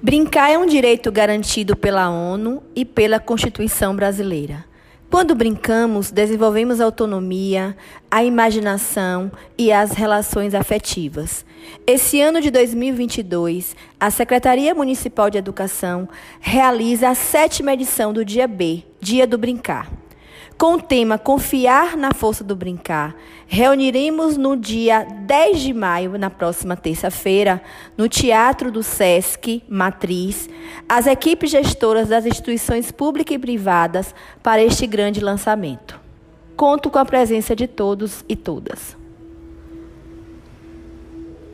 Brincar é um direito garantido pela ONU e pela Constituição brasileira. Quando brincamos, desenvolvemos a autonomia, a imaginação e as relações afetivas. Esse ano de 2022, a Secretaria Municipal de Educação realiza a sétima edição do Dia B, Dia do Brincar. Com o tema Confiar na Força do Brincar, reuniremos no dia 10 de maio, na próxima terça-feira, no Teatro do SESC Matriz, as equipes gestoras das instituições públicas e privadas para este grande lançamento. Conto com a presença de todos e todas.